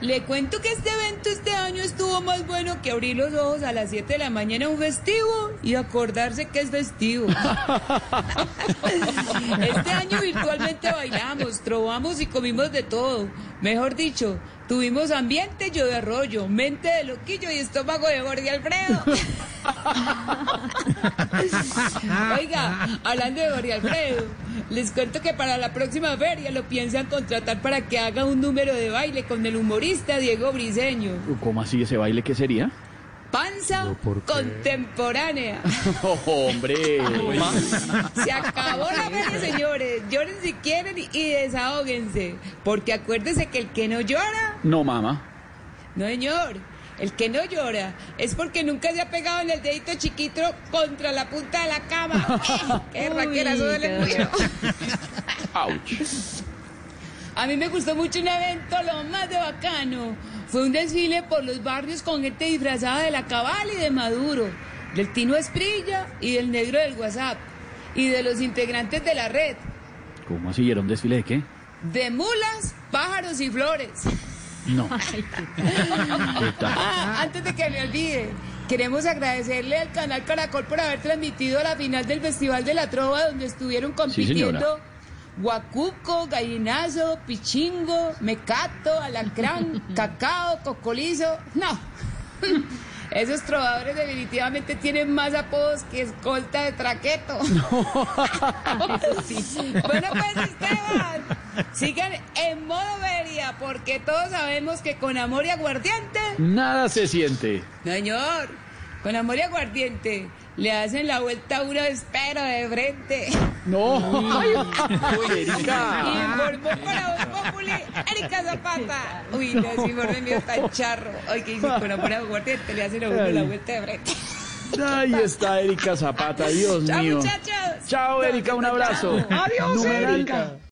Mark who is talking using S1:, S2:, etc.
S1: Le cuento que este evento este año estuvo más bueno que abrir los ojos a las 7 de la mañana un festivo y acordarse que es festivo. Este año virtualmente bailamos, trovamos y comimos de todo. Mejor dicho, tuvimos ambiente yo de arroyo, mente de loquillo y estómago de Jorge Alfredo. Oiga, hablando de Jorge Alfredo, les cuento que para la próxima feria lo piensan contratar para que haga un número de baile con el humorista Diego Briseño.
S2: ¿Cómo así ese baile qué sería?
S1: Panza contemporánea.
S2: hombre.
S1: Se acabó la feria, señores. Lloren si quieren y, desahóguense. Porque acuérdense que el que no llora,
S2: No, mamá.
S1: no señor. El que no llora es porque nunca se ha pegado en el dedito chiquito contra la punta de la cama. ¡Qué raquera, eso duele mucho! A mí me gustó mucho un evento, lo más de bacano. Fue un desfile por los barrios con gente disfrazada de la cabal y de Maduro, del Tino Esprilla y del negro del WhatsApp, y de los integrantes de la red,
S2: ¿Cómo así? ¿Era un desfile de qué?
S1: de mulas, pájaros y flores.
S2: No.
S1: Ah, antes de que me olvide, queremos agradecerle al canal Caracol por haber transmitido la final del Festival de la Trova, donde estuvieron compitiendo
S2: señora.
S1: Guacuco, Gallinazo, Pichingo, Mecato, Alacrán, Cacao, Cocolizo. No. Esos trovadores definitivamente tienen más apodos que escolta de traqueto. Bueno, pues Esteban, sigan en modo veria, porque todos sabemos que con amor y aguardiente
S2: Nada se siente.
S1: Señor, con amor y aguardiente le hacen la vuelta a uno espero de frente.
S2: No. Uy, Erika.
S1: Informó para Voz Populi, Erika Zapata. Uy, no, ese informe mío está charro. Ay, que dice, con amor y aguardiente le hacen a uno la vuelta de frente.
S2: Ahí está Erika Zapata, Dios
S1: Chao,
S2: mío.
S1: muchachos.
S2: Chao, Erika, un abrazo.
S1: Adiós,
S2: Numeral
S1: Erika.